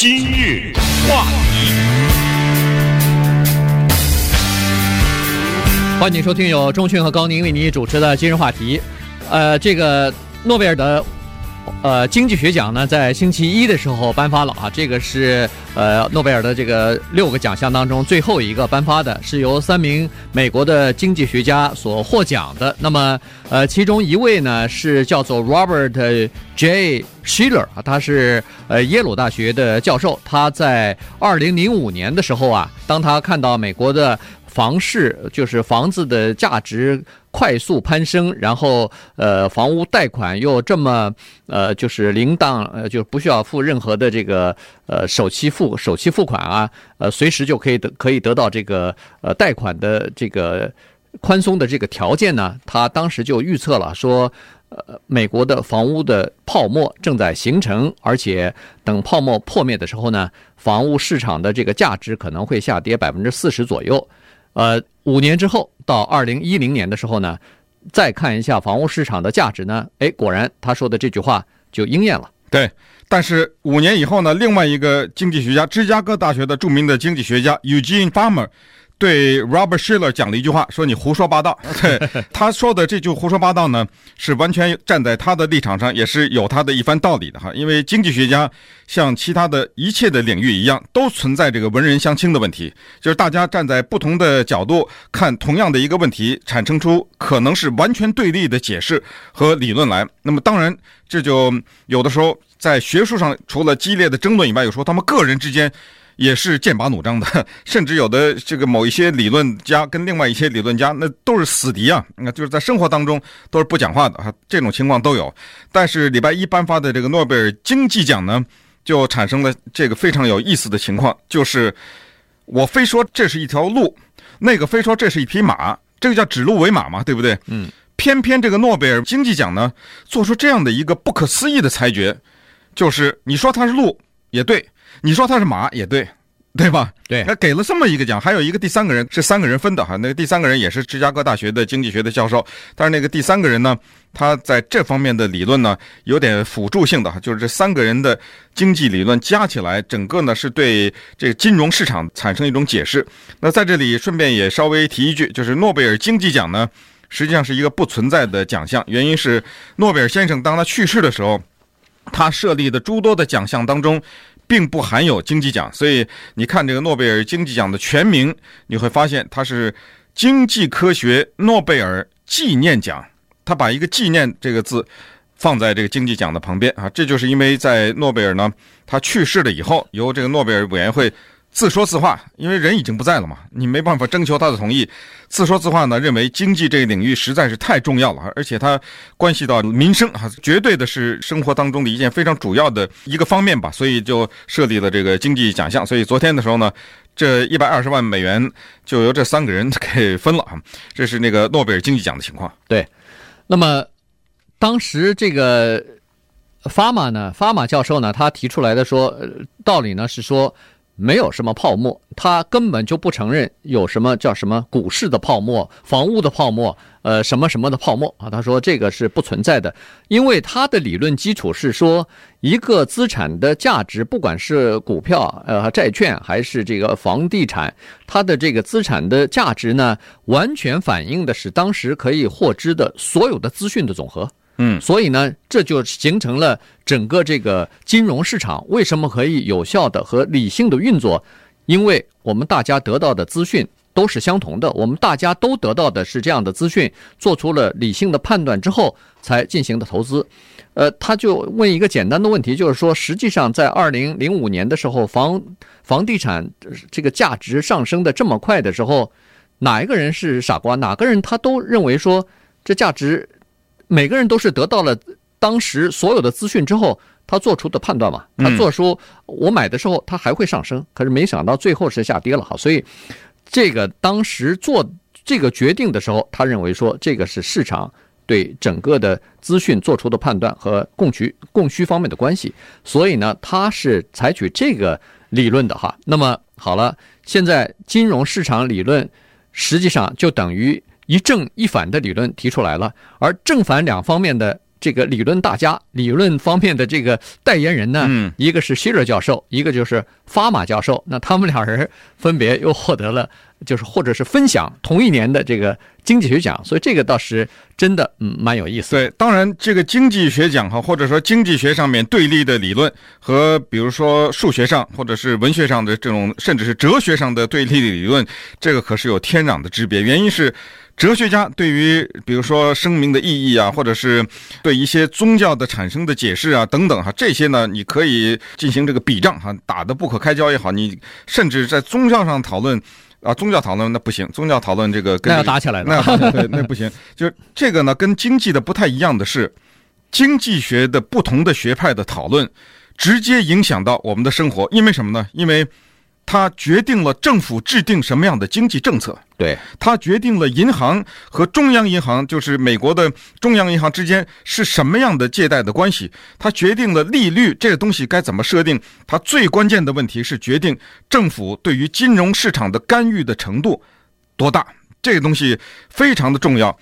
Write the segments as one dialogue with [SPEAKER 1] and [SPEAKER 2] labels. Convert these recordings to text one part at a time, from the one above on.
[SPEAKER 1] 今日话题，
[SPEAKER 2] 欢迎收听由钟迅和高宁为您主持的今日话题。呃，这个诺贝尔的。呃，经济学奖呢，在星期一的时候颁发了啊，这个是呃诺贝尔的这个六个奖项当中最后一个颁发的，是由三名美国的经济学家所获奖的。那么呃，其中一位呢是叫做 Robert J. Shiller 啊，他是呃耶鲁大学的教授，他在二零零五年的时候啊，当他看到美国的。房市就是房子的价值快速攀升，然后呃，房屋贷款又这么呃，就是零档呃，就不需要付任何的这个呃首期付首期付款啊，呃，随时就可以得可以得到这个呃贷款的这个宽松的这个条件呢。他当时就预测了说，呃，美国的房屋的泡沫正在形成，而且等泡沫破灭的时候呢，房屋市场的这个价值可能会下跌百分之四十左右。呃，五年之后，到二零一零年的时候呢，再看一下房屋市场的价值呢，哎，果然他说的这句话就应验了。
[SPEAKER 3] 对，但是五年以后呢，另外一个经济学家，芝加哥大学的著名的经济学家 Eugene Fama。对 Robert Shiller 讲了一句话，说你胡说八道。对，他说的这句胡说八道呢，是完全站在他的立场上，也是有他的一番道理的哈。因为经济学家像其他的一切的领域一样，都存在这个文人相轻的问题，就是大家站在不同的角度看同样的一个问题，产生出可能是完全对立的解释和理论来。那么当然，这就有的时候在学术上除了激烈的争论以外，有时候他们个人之间。也是剑拔弩张的，甚至有的这个某一些理论家跟另外一些理论家，那都是死敌啊！那就是在生活当中都是不讲话的啊，这种情况都有。但是礼拜一颁发的这个诺贝尔经济奖呢，就产生了这个非常有意思的情况，就是我非说这是一条路，那个非说这是一匹马，这个叫指鹿为马嘛，对不对？
[SPEAKER 2] 嗯。
[SPEAKER 3] 偏偏这个诺贝尔经济奖呢，做出这样的一个不可思议的裁决，就是你说它是路也对。你说他是马也对，对吧？
[SPEAKER 2] 对，
[SPEAKER 3] 他给了这么一个奖，还有一个第三个人是三个人分的哈，那个第三个人也是芝加哥大学的经济学的教授，但是那个第三个人呢，他在这方面的理论呢有点辅助性的哈，就是这三个人的经济理论加起来，整个呢是对这个金融市场产生一种解释。那在这里顺便也稍微提一句，就是诺贝尔经济奖呢，实际上是一个不存在的奖项，原因是诺贝尔先生当他去世的时候，他设立的诸多的奖项当中。并不含有经济奖，所以你看这个诺贝尔经济奖的全名，你会发现它是经济科学诺贝尔纪念奖。他把一个“纪念”这个字放在这个经济奖的旁边啊，这就是因为在诺贝尔呢，他去世了以后，由这个诺贝尔委员会。自说自话，因为人已经不在了嘛，你没办法征求他的同意。自说自话呢，认为经济这个领域实在是太重要了，而且它关系到民生啊，绝对的是生活当中的一件非常主要的一个方面吧，所以就设立了这个经济奖项。所以昨天的时候呢，这一百二十万美元就由这三个人 给分了啊，这是那个诺贝尔经济奖的情况。
[SPEAKER 2] 对，那么当时这个法玛呢，法玛教授呢，他提出来的说道理呢是说。没有什么泡沫，他根本就不承认有什么叫什么股市的泡沫、房屋的泡沫，呃，什么什么的泡沫啊？他说这个是不存在的，因为他的理论基础是说，一个资产的价值，不管是股票、呃债券还是这个房地产，它的这个资产的价值呢，完全反映的是当时可以获知的所有的资讯的总和。
[SPEAKER 3] 嗯，
[SPEAKER 2] 所以呢，这就形成了整个这个金融市场为什么可以有效的和理性的运作？因为我们大家得到的资讯都是相同的，我们大家都得到的是这样的资讯，做出了理性的判断之后才进行的投资。呃，他就问一个简单的问题，就是说，实际上在二零零五年的时候，房房地产这个价值上升的这么快的时候，哪一个人是傻瓜？哪个人他都认为说这价值。每个人都是得到了当时所有的资讯之后，他做出的判断嘛。他做出我买的时候，他还会上升，可是没想到最后是下跌了哈。所以，这个当时做这个决定的时候，他认为说这个是市场对整个的资讯做出的判断和供需供需方面的关系。所以呢，他是采取这个理论的哈。那么好了，现在金融市场理论实际上就等于。一正一反的理论提出来了，而正反两方面的这个理论大家、理论方面的这个代言人呢，
[SPEAKER 3] 嗯，
[SPEAKER 2] 一个是希勒教授，一个就是法马教授。那他们俩人分别又获得了，就是或者是分享同一年的这个经济学奖，所以这个倒是真的嗯蛮有意思。
[SPEAKER 3] 对，当然这个经济学奖哈，或者说经济学上面对立的理论和比如说数学上或者是文学上的这种，甚至是哲学上的对立的理论，这个可是有天壤的之别。原因是。哲学家对于比如说生命的意义啊，或者是对一些宗教的产生的解释啊等等哈，这些呢，你可以进行这个比仗哈，打得不可开交也好，你甚至在宗教上讨论啊，宗教讨论那不行，宗教讨论这个跟、这个、
[SPEAKER 2] 那要打起来了，
[SPEAKER 3] 那要打起来，对，那不行。就是这个呢，跟经济的不太一样的是，经济学的不同的学派的讨论，直接影响到我们的生活，因为什么呢？因为。它决定了政府制定什么样的经济政策，
[SPEAKER 2] 对，
[SPEAKER 3] 它决定了银行和中央银行，就是美国的中央银行之间是什么样的借贷的关系，它决定了利率这个东西该怎么设定，它最关键的问题是决定政府对于金融市场的干预的程度多大，这个东西非常的重要。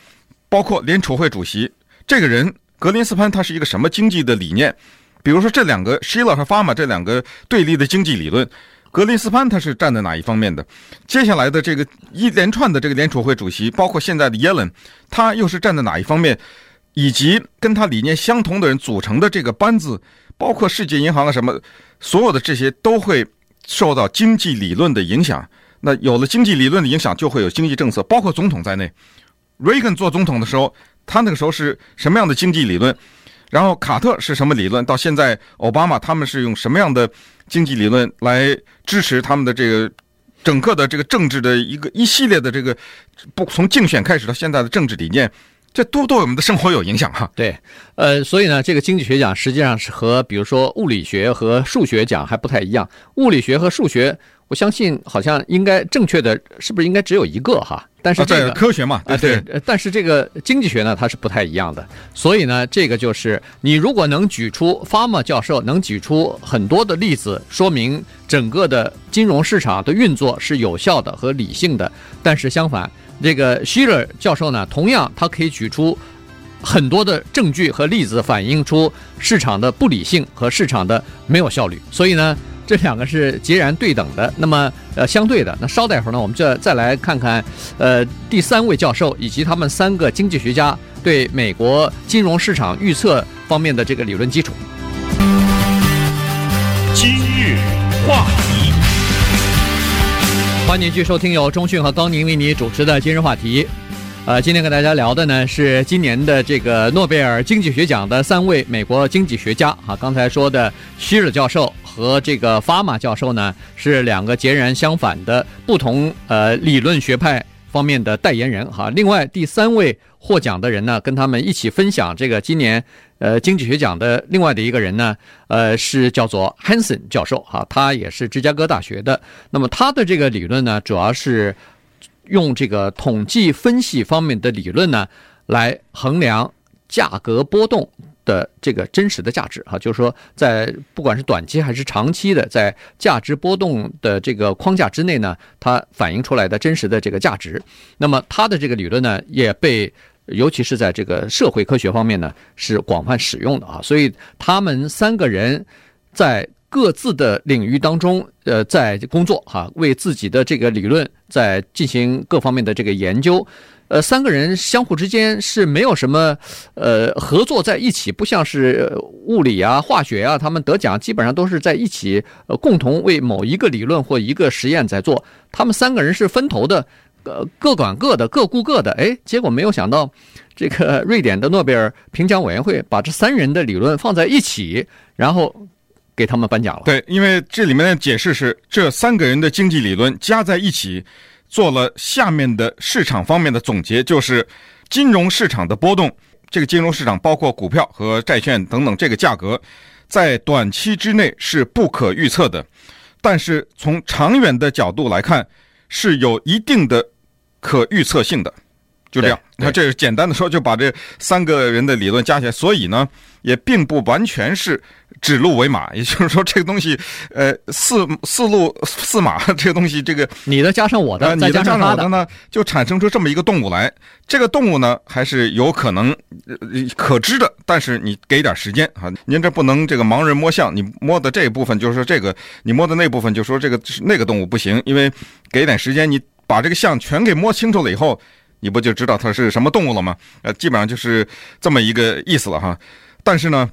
[SPEAKER 3] 包括联储会主席这个人格林斯潘，他是一个什么经济的理念？比如说这两个希勒和法玛这两个对立的经济理论。格林斯潘他是站在哪一方面的？接下来的这个一连串的这个联储会主席，包括现在的耶伦，他又是站在哪一方面？以及跟他理念相同的人组成的这个班子，包括世界银行啊什么，所有的这些都会受到经济理论的影响。那有了经济理论的影响，就会有经济政策，包括总统在内。瑞根做总统的时候，他那个时候是什么样的经济理论？然后卡特是什么理论？到现在奥巴马他们是用什么样的经济理论来支持他们的这个整个的这个政治的一个一系列的这个不从竞选开始到现在的政治理念，这都对我们的生活有影响哈。
[SPEAKER 2] 对，呃，所以呢，这个经济学奖实际上是和比如说物理学和数学奖还不太一样，物理学和数学。我相信好像应该正确的，是不是应该只有一个哈？但是这个
[SPEAKER 3] 科学嘛，
[SPEAKER 2] 啊对，但是这个经济学呢，它是不太一样的。所以呢，这个就是你如果能举出法玛教授能举出很多的例子，说明整个的金融市场的运作是有效的和理性的。但是相反，这个希勒教授呢，同样他可以举出很多的证据和例子，反映出市场的不理性和市场的没有效率。所以呢。这两个是截然对等的，那么呃相对的。那稍待会儿呢，我们就再来看看，呃第三位教授以及他们三个经济学家对美国金融市场预测方面的这个理论基础。
[SPEAKER 1] 今日话题，
[SPEAKER 2] 欢迎继续收听由中讯和高宁为你主持的今日话题。呃，今天跟大家聊的呢是今年的这个诺贝尔经济学奖的三位美国经济学家啊，刚才说的希尔教授。和这个法玛教授呢，是两个截然相反的不同呃理论学派方面的代言人哈。另外第三位获奖的人呢，跟他们一起分享这个今年呃经济学奖的另外的一个人呢，呃是叫做 Hansen 教授哈，他也是芝加哥大学的。那么他的这个理论呢，主要是用这个统计分析方面的理论呢，来衡量价格波动。的这个真实的价值哈，就是说，在不管是短期还是长期的，在价值波动的这个框架之内呢，它反映出来的真实的这个价值。那么，它的这个理论呢，也被尤其是在这个社会科学方面呢，是广泛使用的啊。所以，他们三个人在各自的领域当中，呃，在工作哈，为自己的这个理论在进行各方面的这个研究。呃，三个人相互之间是没有什么，呃，合作在一起，不像是物理啊、化学啊，他们得奖基本上都是在一起，呃，共同为某一个理论或一个实验在做。他们三个人是分头的，呃，各管各的，各顾各的。哎，结果没有想到，这个瑞典的诺贝尔评奖委员会把这三人的理论放在一起，然后给他们颁奖了。
[SPEAKER 3] 对，因为这里面的解释是这三个人的经济理论加在一起。做了下面的市场方面的总结，就是金融市场的波动。这个金融市场包括股票和债券等等，这个价格在短期之内是不可预测的，但是从长远的角度来看是有一定的可预测性的。就这样。那这是简单的说，就把这三个人的理论加起来，所以呢，也并不完全是指鹿为马。也就是说，这个东西，呃，四四鹿四马，这个东西，这个
[SPEAKER 2] 你的加上我的，
[SPEAKER 3] 呃、你的加上我
[SPEAKER 2] 的
[SPEAKER 3] 呢，就产生出这么一个动物来。这个动物呢，还是有可能、呃、可知的，但是你给点时间啊，您这不能这个盲人摸象，你摸的这一部分就是说这个，你摸的那部分就说这个那个动物不行，因为给点时间，你把这个象全给摸清楚了以后。你不就知道它是什么动物了吗？呃，基本上就是这么一个意思了哈。但是呢，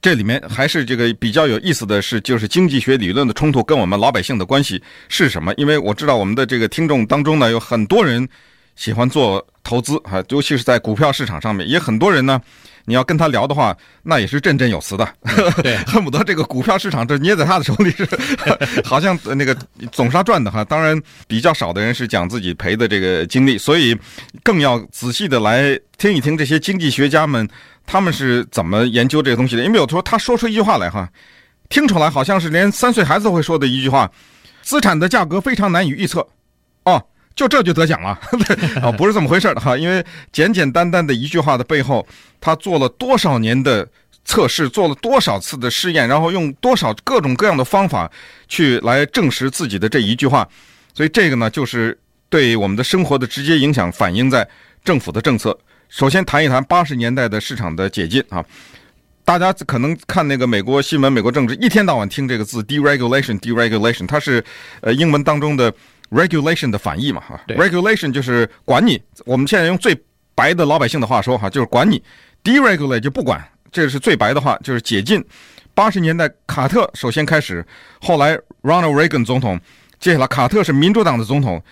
[SPEAKER 3] 这里面还是这个比较有意思的是，就是经济学理论的冲突跟我们老百姓的关系是什么？因为我知道我们的这个听众当中呢，有很多人喜欢做投资啊，尤其是在股票市场上面，也很多人呢。你要跟他聊的话，那也是振振有词的，
[SPEAKER 2] 对，
[SPEAKER 3] 恨不得这个股票市场这捏在他的手里是，好像那个总是他赚的哈。当然，比较少的人是讲自己赔的这个经历，所以更要仔细的来听一听这些经济学家们他们是怎么研究这个东西的。因为有时候他说出一句话来哈，听出来好像是连三岁孩子都会说的一句话：资产的价格非常难以预测。就这就得奖了啊？不是这么回事的哈，因为简简单单的一句话的背后，他做了多少年的测试，做了多少次的试验，然后用多少各种各样的方法去来证实自己的这一句话，所以这个呢，就是对我们的生活的直接影响，反映在政府的政策。首先谈一谈八十年代的市场的解禁啊，大家可能看那个美国新闻、美国政治，一天到晚听这个字 deregulation，deregulation，它是呃英文当中的。Regulation 的反义嘛，哈，regulation 就是管你。我们现在用最白的老百姓的话说，哈，就是管你。deregulate 就不管，这是最白的话，就是解禁。八十年代卡特首先开始，后来 Ronald Reagan 总统，接下来卡特是民主党的总统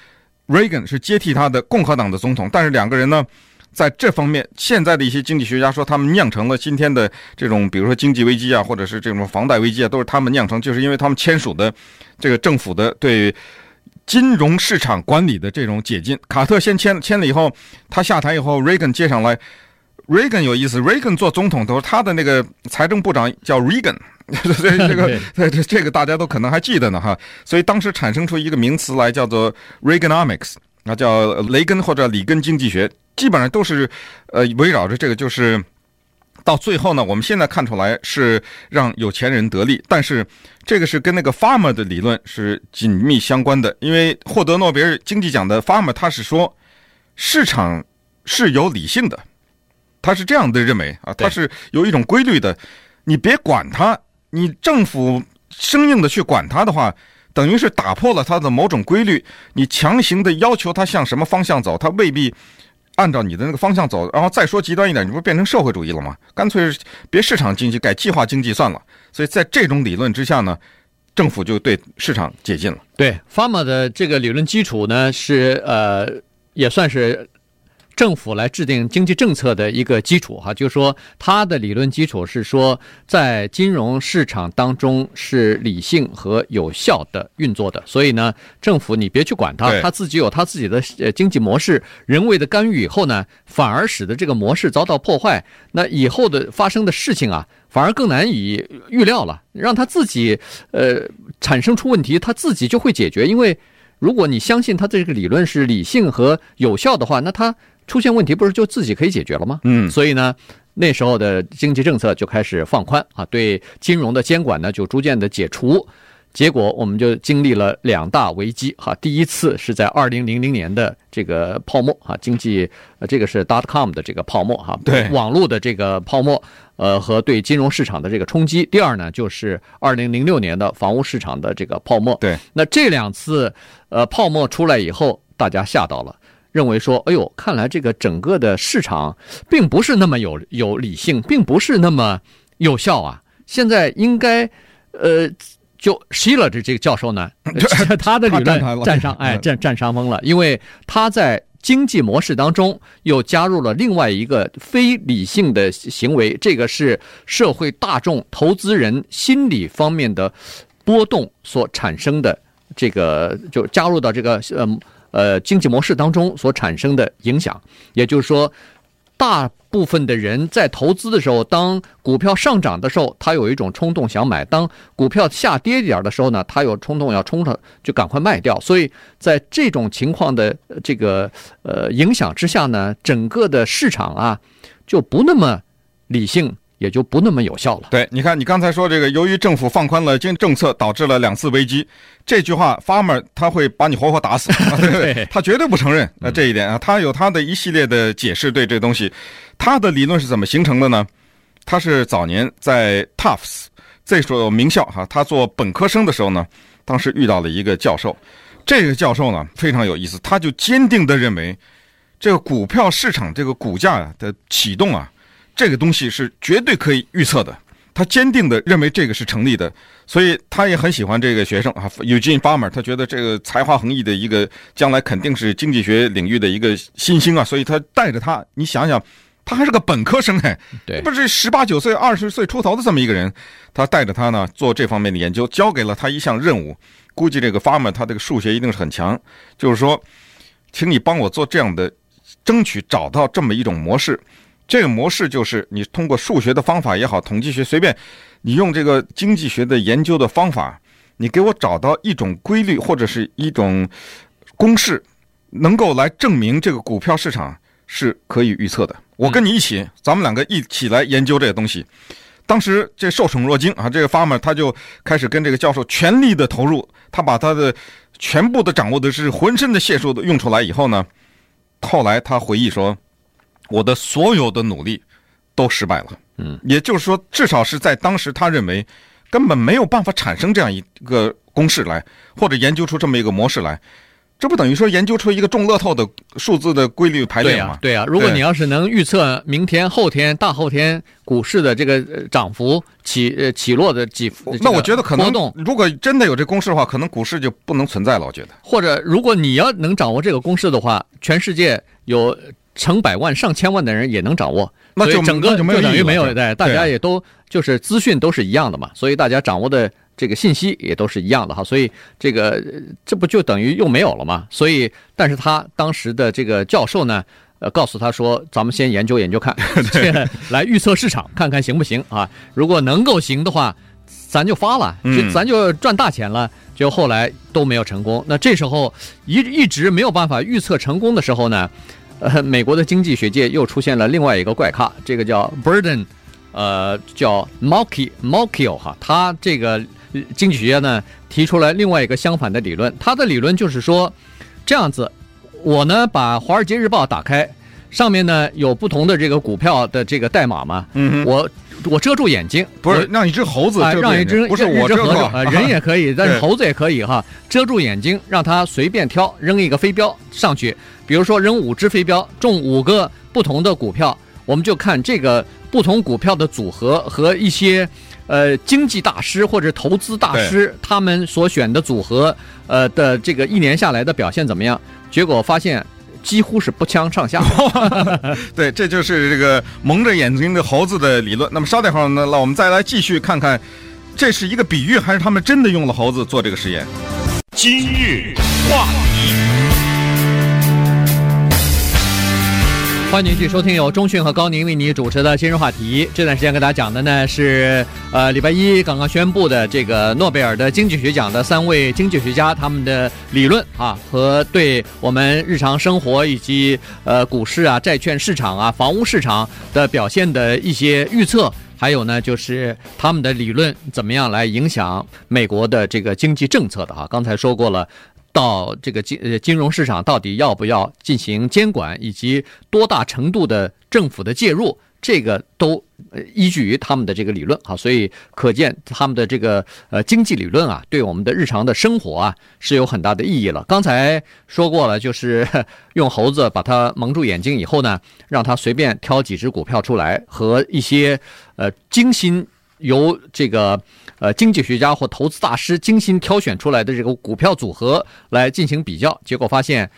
[SPEAKER 3] ，Reagan 是接替他的共和党的总统。但是两个人呢，在这方面，现在的一些经济学家说，他们酿成了今天的这种，比如说经济危机啊，或者是这种房贷危机啊，都是他们酿成，就是因为他们签署的这个政府的对。金融市场管理的这种解禁，卡特先签签了以后，他下台以后，Reagan 接上来。Reagan 有意思，Reagan 做总统的时候，他的那个财政部长叫 Reagan，所以这个 这这个大家都可能还记得呢哈。所以当时产生出一个名词来，叫做 Reaganomics，那叫雷根或者里根经济学，基本上都是呃围绕着这个就是。到最后呢，我们现在看出来是让有钱人得利，但是这个是跟那个 Farmer 的理论是紧密相关的。因为获得诺贝尔经济奖的 Farmer 他是说，市场是有理性的，他是这样的认为啊，他是有一种规律的。你别管他，你政府生硬的去管他的话，等于是打破了他的某种规律。你强行的要求他向什么方向走，他未必。按照你的那个方向走，然后再说极端一点，你不变成社会主义了吗？干脆别市场经济，改计划经济算了。所以在这种理论之下呢，政府就对市场解禁了。
[SPEAKER 2] 对，Fama 的这个理论基础呢，是呃，也算是。政府来制定经济政策的一个基础，哈，就是说它的理论基础是说，在金融市场当中是理性和有效的运作的，所以呢，政府你别去管它，他自己有他自己的呃经济模式，人为的干预以后呢，反而使得这个模式遭到破坏，那以后的发生的事情啊，反而更难以预料了，让他自己呃产生出问题，他自己就会解决，因为如果你相信他这个理论是理性和有效的话，那他。出现问题不是就自己可以解决了吗？嗯，所以呢，那时候的经济政策就开始放宽啊，对金融的监管呢就逐渐的解除，结果我们就经历了两大危机哈。第一次是在二零零零年的这个泡沫啊，经济呃这个是 dot com 的这个泡沫哈，
[SPEAKER 3] 对
[SPEAKER 2] 网络的这个泡沫呃和对金融市场的这个冲击。第二呢就是二零零六年的房屋市场的这个泡沫。
[SPEAKER 3] 对，
[SPEAKER 2] 那这两次呃泡沫出来以后，大家吓到了。认为说，哎呦，看来这个整个的市场并不是那么有有理性，并不是那么有效啊。现在应该，呃，就希勒这这个教授呢，他的理论占上，哎，占占上风了，因为他在经济模式当中又加入了另外一个非理性的行为，这个是社会大众、投资人心理方面的波动所产生的，这个就加入到这个，嗯。呃，经济模式当中所产生的影响，也就是说，大部分的人在投资的时候，当股票上涨的时候，他有一种冲动想买；当股票下跌一点的时候呢，他有冲动要冲上，就赶快卖掉。所以在这种情况的这个呃影响之下呢，整个的市场啊就不那么理性。也就不那么有效了。
[SPEAKER 3] 对，你看，你刚才说这个，由于政府放宽了经政策，导致了两次危机，这句话，Farmer 他会把你活活打死，对，他绝对不承认。那这一点啊，他有他的一系列的解释。对这东西，他的理论是怎么形成的呢？他是早年在 Tufts 这所名校哈，他做本科生的时候呢，当时遇到了一个教授，这个教授呢非常有意思，他就坚定地认为，这个股票市场这个股价的启动啊。这个东西是绝对可以预测的，他坚定地认为这个是成立的，所以他也很喜欢这个学生啊，Eugene Farmer，他觉得这个才华横溢的一个将来肯定是经济学领域的一个新星啊，所以他带着他，你想想，他还是个本科生哎，
[SPEAKER 2] 对，
[SPEAKER 3] 不是十八九岁、二十岁出头的这么一个人，他带着他呢做这方面的研究，交给了他一项任务，估计这个 Farmer 他这个数学一定是很强，就是说，请你帮我做这样的，争取找到这么一种模式。这个模式就是你通过数学的方法也好，统计学随便，你用这个经济学的研究的方法，你给我找到一种规律或者是一种公式，能够来证明这个股票市场是可以预测的。我跟你一起，咱们两个一起来研究这个东西。当时这受宠若惊啊，这个 Farmer 他就开始跟这个教授全力的投入，他把他的全部的掌握的是浑身的解数都用出来以后呢，后来他回忆说。我的所有的努力都失败了，嗯，也就是说，至少是在当时，他认为根本没有办法产生这样一个公式来，或者研究出这么一个模式来，这不等于说研究出一个中乐透的数字的规律排列吗？
[SPEAKER 2] 对啊，如果你要是能预测明天、后天、大后天股市的这个涨幅起呃起落的几幅，
[SPEAKER 3] 那我觉得可能如果真的有这公式的话，可能股市就不能存在了。我觉得，
[SPEAKER 2] 或者如果你要能掌握这个公式的话，全世界有。成百万、上千万的人也能掌握，
[SPEAKER 3] 那就
[SPEAKER 2] 整个就等于没有
[SPEAKER 3] 对，
[SPEAKER 2] 大家也都就是资讯都是一样的嘛，所以大家掌握的这个信息也都是一样的哈，所以这个这不就等于又没有了嘛？所以，但是他当时的这个教授呢，呃，告诉他说，咱们先研究研究看，来预测市场，看看行不行啊？如果能够行的话，咱就发了，就咱就赚大钱了。就后来都没有成功，那这时候一一直没有办法预测成功的时候呢？呃，美国的经济学界又出现了另外一个怪咖，这个叫 Burden，呃，叫 m o c k y m o c k y 哈，他这个经济学家呢提出了另外一个相反的理论，他的理论就是说，这样子，我呢把《华尔街日报》打开，上面呢有不同的这个股票的这个代码嘛，嗯，我。我遮住眼睛，
[SPEAKER 3] 不是让一只猴子遮住眼睛，
[SPEAKER 2] 不是我遮住，人也可以，但是猴子也可以哈，遮住眼睛，让它随便挑，扔一个飞镖上去，比如说扔五只飞镖，中五个不同的股票，我们就看这个不同股票的组合和一些呃经济大师或者投资大师他们所选的组合呃的这个一年下来的表现怎么样？结果发现。几乎是不相上下，
[SPEAKER 3] 对，这就是这个蒙着眼睛的猴子的理论。那么稍等会儿呢，那我们再来继续看看，这是一个比喻，还是他们真的用了猴子做这个实验？
[SPEAKER 1] 今日话
[SPEAKER 2] 欢迎继续收听由中讯和高宁为你主持的今日话题。这段时间跟大家讲的呢是，呃，礼拜一刚刚宣布的这个诺贝尔的经济学奖的三位经济学家他们的理论啊，和对我们日常生活以及呃股市啊、债券市场啊、房屋市场的表现的一些预测，还有呢就是他们的理论怎么样来影响美国的这个经济政策的啊。刚才说过了。到这个金呃金融市场到底要不要进行监管，以及多大程度的政府的介入，这个都依据于他们的这个理论啊，所以可见他们的这个呃经济理论啊，对我们的日常的生活啊是有很大的意义了。刚才说过了，就是用猴子把它蒙住眼睛以后呢，让它随便挑几只股票出来，和一些呃精心由这个。呃，经济学家或投资大师精心挑选出来的这个股票组合来进行比较，结果发现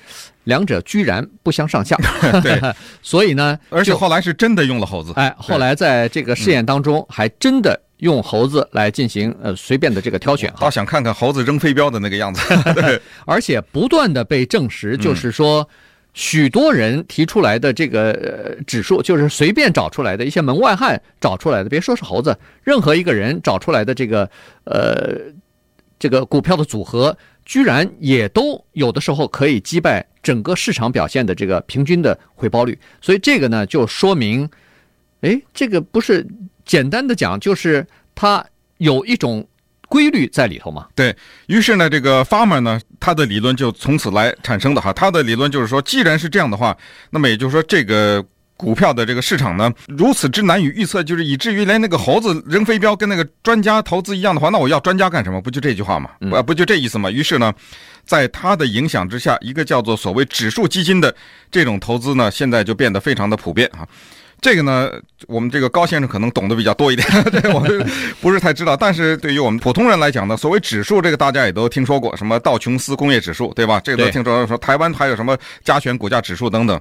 [SPEAKER 2] 两者居然不相上下。
[SPEAKER 3] 对，
[SPEAKER 2] 所以呢，
[SPEAKER 3] 而且后来是真的用了猴子。
[SPEAKER 2] 哎，后来在这个试验当中，还真的用猴子来进行呃随便的这个挑选。
[SPEAKER 3] 倒想看看猴子扔飞镖的那个样子。对，
[SPEAKER 2] 而且不断的被证实，就是说许多人提出来的这个呃指数，就是随便找出来的一些门外汉找出来的，别说是猴子，任何一个人找出来的这个呃这个股票的组合，居然也都有的时候可以击败整个市场表现的这个平均的回报率。所以这个呢，就说明，哎，这个不是简单的讲，就是它有一种。规律在里头嘛？
[SPEAKER 3] 对，于是呢，这个 Farmer 呢，他的理论就从此来产生的哈。他的理论就是说，既然是这样的话，那么也就是说，这个股票的这个市场呢，如此之难以预测，就是以至于连那个猴子扔飞镖跟那个专家投资一样的话，那我要专家干什么？不就这句话吗？啊，不就这意思吗？于是呢，在他的影响之下，一个叫做所谓指数基金的这种投资呢，现在就变得非常的普遍啊。这个呢，我们这个高先生可能懂得比较多一点，这个我不是太知道。但是对于我们普通人来讲呢，所谓指数，这个大家也都听说过，什么道琼斯工业指数，对吧？这个都听说说。台湾还有什么加权股价指数等等，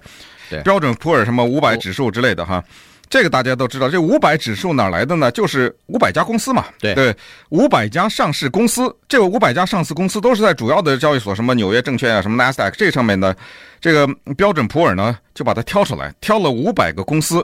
[SPEAKER 2] 对，
[SPEAKER 3] 标准普尔什么五百指数之类的哈。这个大家都知道，这五百指数哪来的呢？就是五百家公司嘛。
[SPEAKER 2] 对
[SPEAKER 3] 对，五百家上市公司，这个五百家上市公司都是在主要的交易所，什么纽约证券啊，什么纳斯达克这上面的，这个标准普尔呢，就把它挑出来，挑了五百个公司。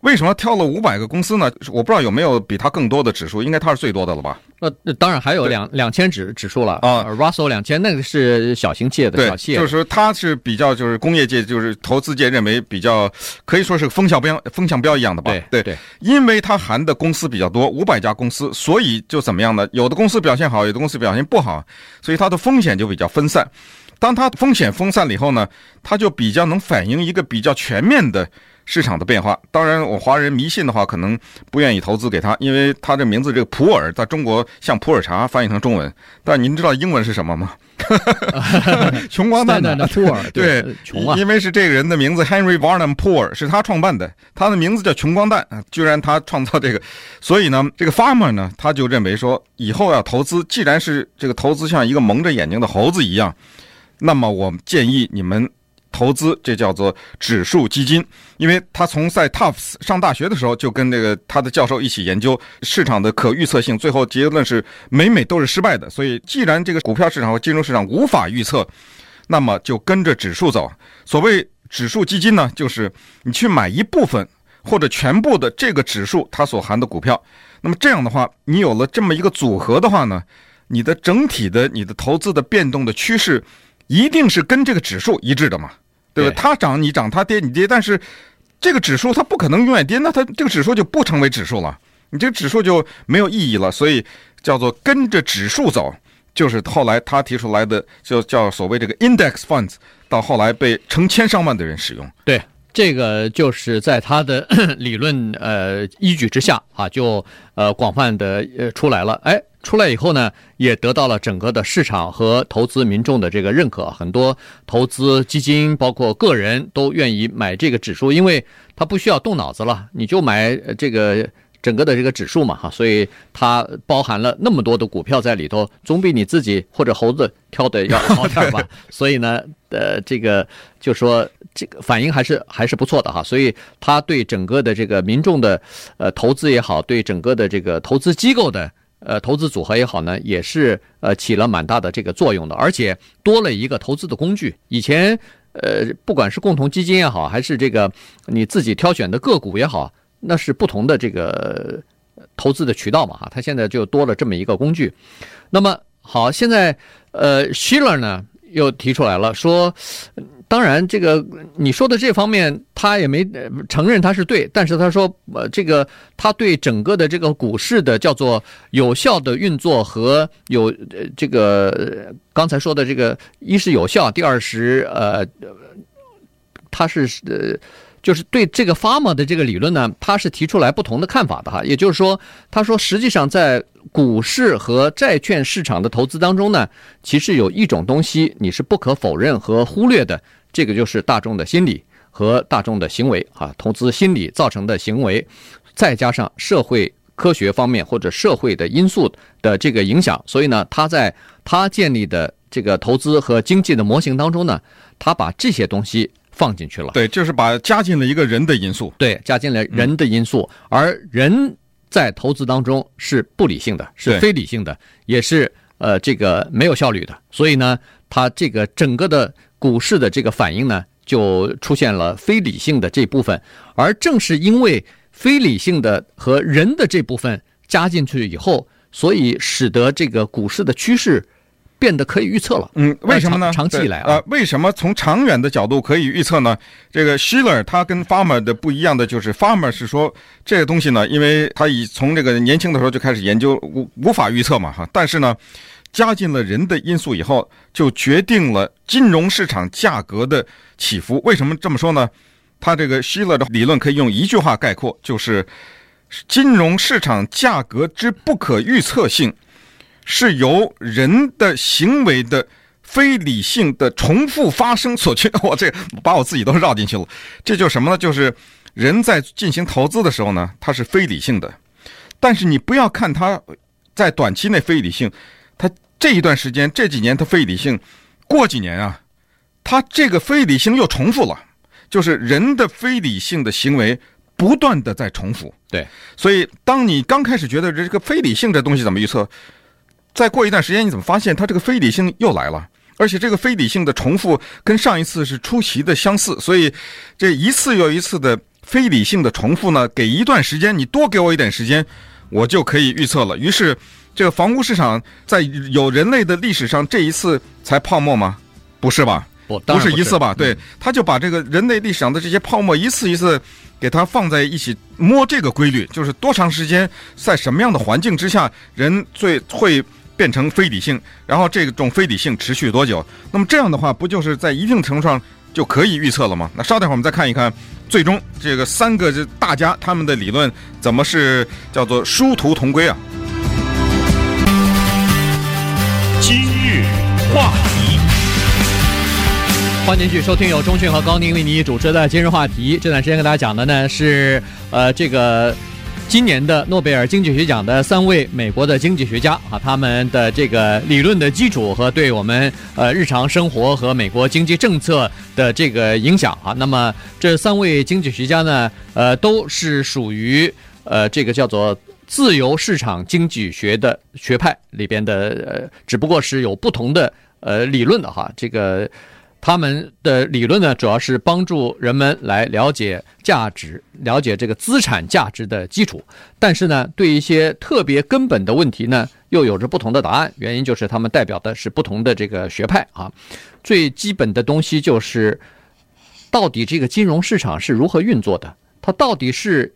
[SPEAKER 3] 为什么挑了五百个公司呢？我不知道有没有比它更多的指数，应该它是最多的了吧？
[SPEAKER 2] 呃，当然还有两两千指指数了啊，Russell 两千那个是小型企业的小企业，
[SPEAKER 3] 就是说它是比较就是工业界就是投资界认为比较可以说是风向标风向标一样的吧？
[SPEAKER 2] 对
[SPEAKER 3] 对
[SPEAKER 2] 对，
[SPEAKER 3] 因为它含的公司比较多，五百家公司，所以就怎么样呢？有的公司表现好，有的公司表现不好，所以它的风险就比较分散。当它风险分散了以后呢，它就比较能反映一个比较全面的。市场的变化，当然，我华人迷信的话，可能不愿意投资给他，因为他这名字这个普洱，在中国像普洱茶翻译成中文，但您知道英文是什么吗？穷光蛋
[SPEAKER 2] 的 普洱，对，穷啊，
[SPEAKER 3] 因为是这个人的名字 Henry Barnum Poor 是他创办的，他的名字叫穷光蛋啊，居然他创造这个，所以呢，这个 Farmer 呢，他就认为说，以后要投资，既然是这个投资像一个蒙着眼睛的猴子一样，那么我建议你们。投资这叫做指数基金，因为他从在 Tufts 上大学的时候就跟那个他的教授一起研究市场的可预测性，最后结论是每每都是失败的。所以，既然这个股票市场和金融市场无法预测，那么就跟着指数走。所谓指数基金呢，就是你去买一部分或者全部的这个指数它所含的股票。那么这样的话，你有了这么一个组合的话呢，你的整体的你的投资的变动的趋势一定是跟这个指数一致的嘛。对吧？它涨你涨，它跌你跌，但是这个指数它不可能永远跌，那它这个指数就不成为指数了，你这个指数就没有意义了。所以叫做跟着指数走，就是后来他提出来的，就叫所谓这个 index funds，到后来被成千上万的人使用。
[SPEAKER 2] 对，这个就是在他的 理论呃依据之下啊，就呃广泛的呃出来了，哎。出来以后呢，也得到了整个的市场和投资民众的这个认可。很多投资基金，包括个人都愿意买这个指数，因为它不需要动脑子了，你就买这个整个的这个指数嘛，哈，所以它包含了那么多的股票在里头，总比你自己或者猴子挑的要好点吧。所以呢，呃，这个就说这个反应还是还是不错的哈。所以它对整个的这个民众的呃投资也好，对整个的这个投资机构的。呃，投资组合也好呢，也是呃起了蛮大的这个作用的，而且多了一个投资的工具。以前呃，不管是共同基金也好，还是这个你自己挑选的个股也好，那是不同的这个投资的渠道嘛哈。它现在就多了这么一个工具。那么好，现在呃，Shiller 呢又提出来了说。当然，这个你说的这方面，他也没承认他是对，但是他说，呃，这个他对整个的这个股市的叫做有效的运作和有这个刚才说的这个，一是有效，第二是呃，他是呃。就是对这个 Farmer 的这个理论呢，他是提出来不同的看法的哈。也就是说，他说实际上在股市和债券市场的投资当中呢，其实有一种东西你是不可否认和忽略的，这个就是大众的心理和大众的行为啊，投资心理造成的行为，再加上社会科学方面或者社会的因素的这个影响，所以呢，他在他建立的这个投资和经济的模型当中呢，他把这些东西。放进去了，
[SPEAKER 3] 对，就是把加进了一个人的因素，
[SPEAKER 2] 对，加进了人的因素，嗯、而人在投资当中是不理性的，是非理性的，也是呃这个没有效率的，所以呢，它这个整个的股市的这个反应呢，就出现了非理性的这部分，而正是因为非理性的和人的这部分加进去以后，所以使得这个股市的趋势变得可以预测了。
[SPEAKER 3] 嗯，为什么呢？
[SPEAKER 2] 长，期以来啊，
[SPEAKER 3] 呃，为什么从长远的角度可以预测呢？这个 Shiller 他跟 Farmer 的不一样的就是，Farmer 是说这个东西呢，因为他已从这个年轻的时候就开始研究，无无法预测嘛哈。但是呢。加进了人的因素以后，就决定了金融市场价格的起伏。为什么这么说呢？他这个希勒的理论可以用一句话概括，就是金融市场价格之不可预测性，是由人的行为的非理性的重复发生所趋。我这把我自己都绕进去了。这就是什么呢？就是人在进行投资的时候呢，它是非理性的，但是你不要看它在短期内非理性，它。这一段时间，这几年它非理性，过几年啊，它这个非理性又重复了，就是人的非理性的行为不断的在重复。
[SPEAKER 2] 对，
[SPEAKER 3] 所以当你刚开始觉得这个非理性这东西怎么预测，再过一段时间你怎么发现它这个非理性又来了，而且这个非理性的重复跟上一次是出奇的相似，所以这一次又一次的非理性的重复呢，给一段时间，你多给我一点时间，我就可以预测了。于是。这个房屋市场在有人类的历史上这一次才泡沫吗？不是吧？
[SPEAKER 2] 不，不是，
[SPEAKER 3] 不是一次吧？对，他就把这个人类历史上的这些泡沫一次一次给它放在一起摸这个规律，就是多长时间在什么样的环境之下人最会变成非理性，然后这种非理性持续多久？那么这样的话，不就是在一定程度上就可以预测了吗？那稍等会儿我们再看一看，最终这个三个这大家他们的理论怎么是叫做殊途同归啊？
[SPEAKER 1] 今日话题，
[SPEAKER 2] 欢迎继续收听由钟讯和高宁为你主持的今日话题。这段时间跟大家讲的呢是，呃，这个今年的诺贝尔经济学奖的三位美国的经济学家啊，他们的这个理论的基础和对我们呃日常生活和美国经济政策的这个影响啊。那么这三位经济学家呢，呃，都是属于呃这个叫做。自由市场经济学的学派里边的呃，只不过是有不同的呃理论的哈。这个他们的理论呢，主要是帮助人们来了解价值，了解这个资产价值的基础。但是呢，对一些特别根本的问题呢，又有着不同的答案。原因就是他们代表的是不同的这个学派啊。最基本的东西就是，到底这个金融市场是如何运作的？它到底是？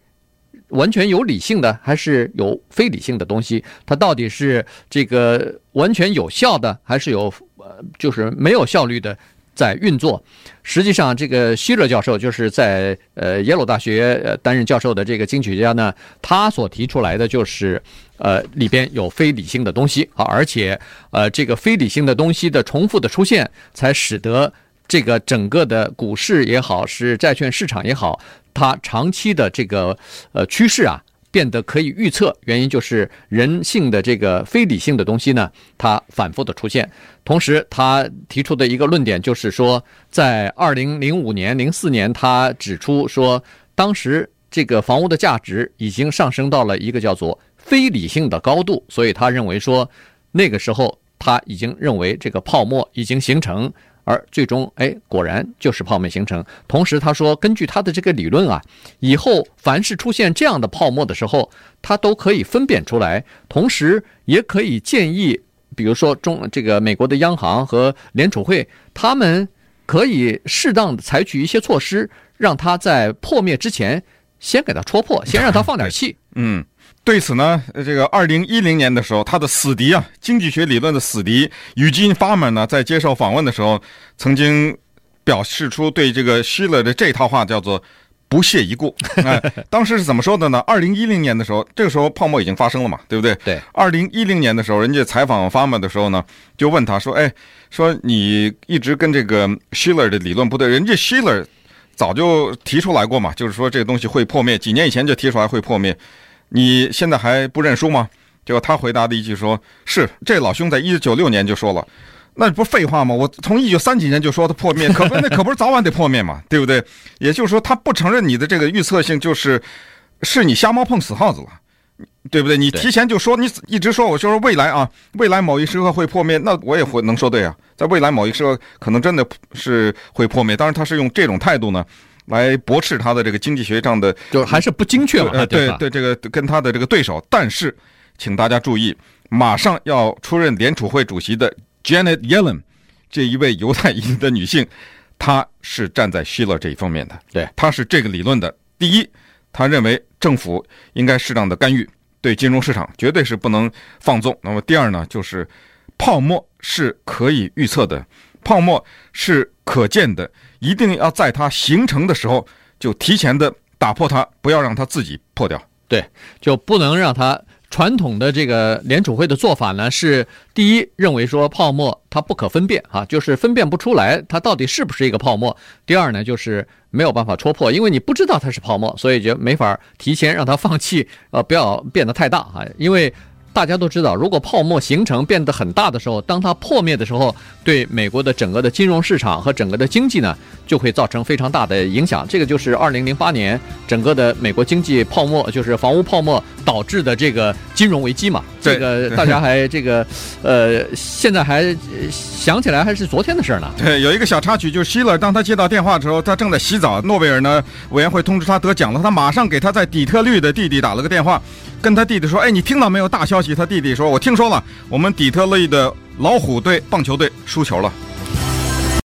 [SPEAKER 2] 完全有理性的，还是有非理性的东西？它到底是这个完全有效的，还是有呃，就是没有效率的在运作？实际上，这个希勒教授就是在呃耶鲁大学担任教授的这个经济学家呢，他所提出来的就是呃里边有非理性的东西啊，而且呃这个非理性的东西的重复的出现，才使得这个整个的股市也好，是债券市场也好。它长期的这个呃趋势啊，变得可以预测，原因就是人性的这个非理性的东西呢，它反复的出现。同时，他提出的一个论点就是说，在二零零五年、零四年，他指出说，当时这个房屋的价值已经上升到了一个叫做非理性的高度，所以他认为说，那个时候他已经认为这个泡沫已经形成。而最终，哎，果然就是泡沫形成。同时，他说，根据他的这个理论啊，以后凡是出现这样的泡沫的时候，他都可以分辨出来，同时也可以建议，比如说中这个美国的央行和联储会，他们可以适当的采取一些措施，让它在破灭之前先给它戳破，先让它放点气。
[SPEAKER 3] 嗯。对此呢，这个二零一零年的时候，他的死敌啊，经济学理论的死敌于金·法曼呢，在接受访问的时候，曾经表示出对这个希勒的这套话叫做不屑一顾。哎，当时是怎么说的呢？二零一零年的时候，这个时候泡沫已经发生了嘛，对不对？
[SPEAKER 2] 对。
[SPEAKER 3] 二零一零年的时候，人家采访法曼的时候呢，就问他说：“哎，说你一直跟这个希勒的理论不对，人家希勒早就提出来过嘛，就是说这个东西会破灭，几年以前就提出来会破灭。”你现在还不认输吗？结果他回答的一句说：“是这老兄在一九九六年就说了，那不废话吗？我从一九三几年就说它破灭，可不那可不是早晚得破灭嘛，对不对？也就是说，他不承认你的这个预测性，就是是你瞎猫碰死耗子了。对不对？你提前就说，你一直说，我就说未来啊，未来某一时刻会破灭，那我也会能说对啊，在未来某一时刻可能真的是会破灭。当然，他是用这种态度呢，来驳斥他的这个经济学上的，
[SPEAKER 2] 就还是不精确嘛，
[SPEAKER 3] 呃，
[SPEAKER 2] 对
[SPEAKER 3] 对，这个跟他的这个对手。但是，请大家注意，马上要出任联储会主席的 Janet Yellen 这一位犹太裔的女性，她是站在希勒这一方面的。
[SPEAKER 2] 对，
[SPEAKER 3] 她是这个理论的。第一，她认为政府应该适当的干预，对金融市场绝对是不能放纵。那么第二呢，就是泡沫是可以预测的，泡沫是可见的，一定要在它形成的时候就提前的打破它，不要让它自己破掉。
[SPEAKER 2] 对，就不能让它。传统的这个联储会的做法呢，是第一认为说泡沫它不可分辨啊，就是分辨不出来它到底是不是一个泡沫。第二呢，就是没有办法戳破，因为你不知道它是泡沫，所以就没法提前让它放弃，呃，不要变得太大啊，因为。大家都知道，如果泡沫形成变得很大的时候，当它破灭的时候，对美国的整个的金融市场和整个的经济呢，就会造成非常大的影响。这个就是二零零八年整个的美国经济泡沫，就是房屋泡沫导致的这个金融危机嘛。这个大家还这个，呃，现在还想起来还是昨天的事儿呢。
[SPEAKER 3] 对，有一个小插曲，就是希勒当他接到电话的时候，他正在洗澡。诺贝尔呢委员会通知他得奖了，他马上给他在底特律的弟弟打了个电话，跟他弟弟说：“哎，你听到没有大消息？”他弟弟说：“我听说了，我们底特律的老虎队棒球队输球了。”